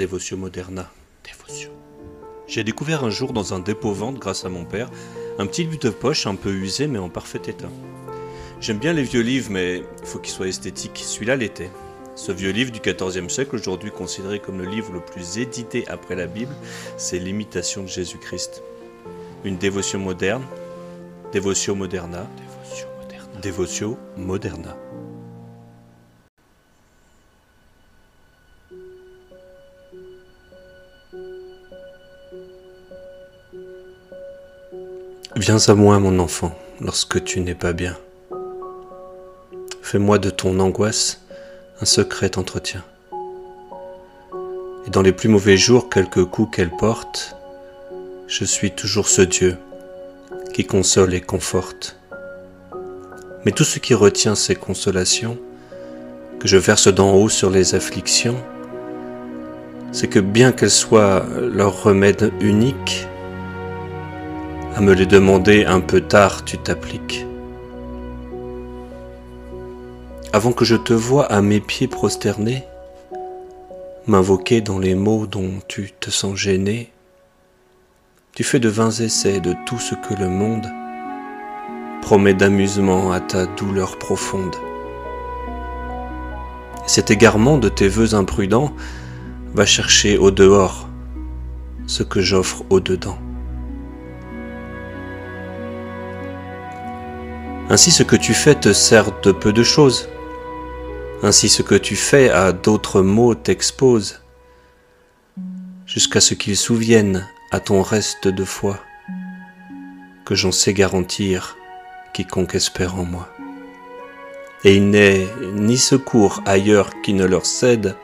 Dévotion Moderna. Dévotion. J'ai découvert un jour dans un dépôt-vente, grâce à mon père, un petit livre de poche un peu usé mais en parfait état. J'aime bien les vieux livres, mais il faut qu'ils soient esthétiques. Celui-là l'était. Ce vieux livre du XIVe siècle, aujourd'hui considéré comme le livre le plus édité après la Bible, c'est l'imitation de Jésus-Christ. Une dévotion moderne, dévotion moderna, dévotion moderna, dévotion moderna. Viens à moi, mon enfant, lorsque tu n'es pas bien. Fais-moi de ton angoisse un secret entretien. Et dans les plus mauvais jours, quelques coups qu'elle porte, je suis toujours ce Dieu qui console et conforte. Mais tout ce qui retient ces consolations, que je verse d'en haut sur les afflictions, c'est que bien qu'elles soient leur remède unique, me les demander un peu tard, tu t'appliques. Avant que je te vois à mes pieds prosterné, m'invoquer dans les mots dont tu te sens gêné, tu fais de vains essais de tout ce que le monde promet d'amusement à ta douleur profonde. cet égarement de tes voeux imprudents va chercher au dehors ce que j'offre au dedans. Ainsi ce que tu fais te sert de peu de choses. Ainsi ce que tu fais à d'autres mots t'expose, jusqu'à ce qu'ils souviennent à ton reste de foi, que j'en sais garantir quiconque espère en moi. Et il n'est ni secours ailleurs qui ne leur cède,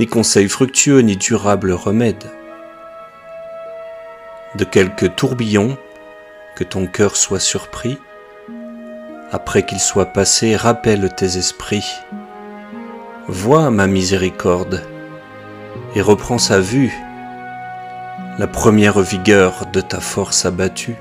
ni conseil fructueux, ni durable remède. De quelque tourbillon, que ton cœur soit surpris, après qu'il soit passé, rappelle tes esprits. Vois ma miséricorde et reprends sa vue, la première vigueur de ta force abattue.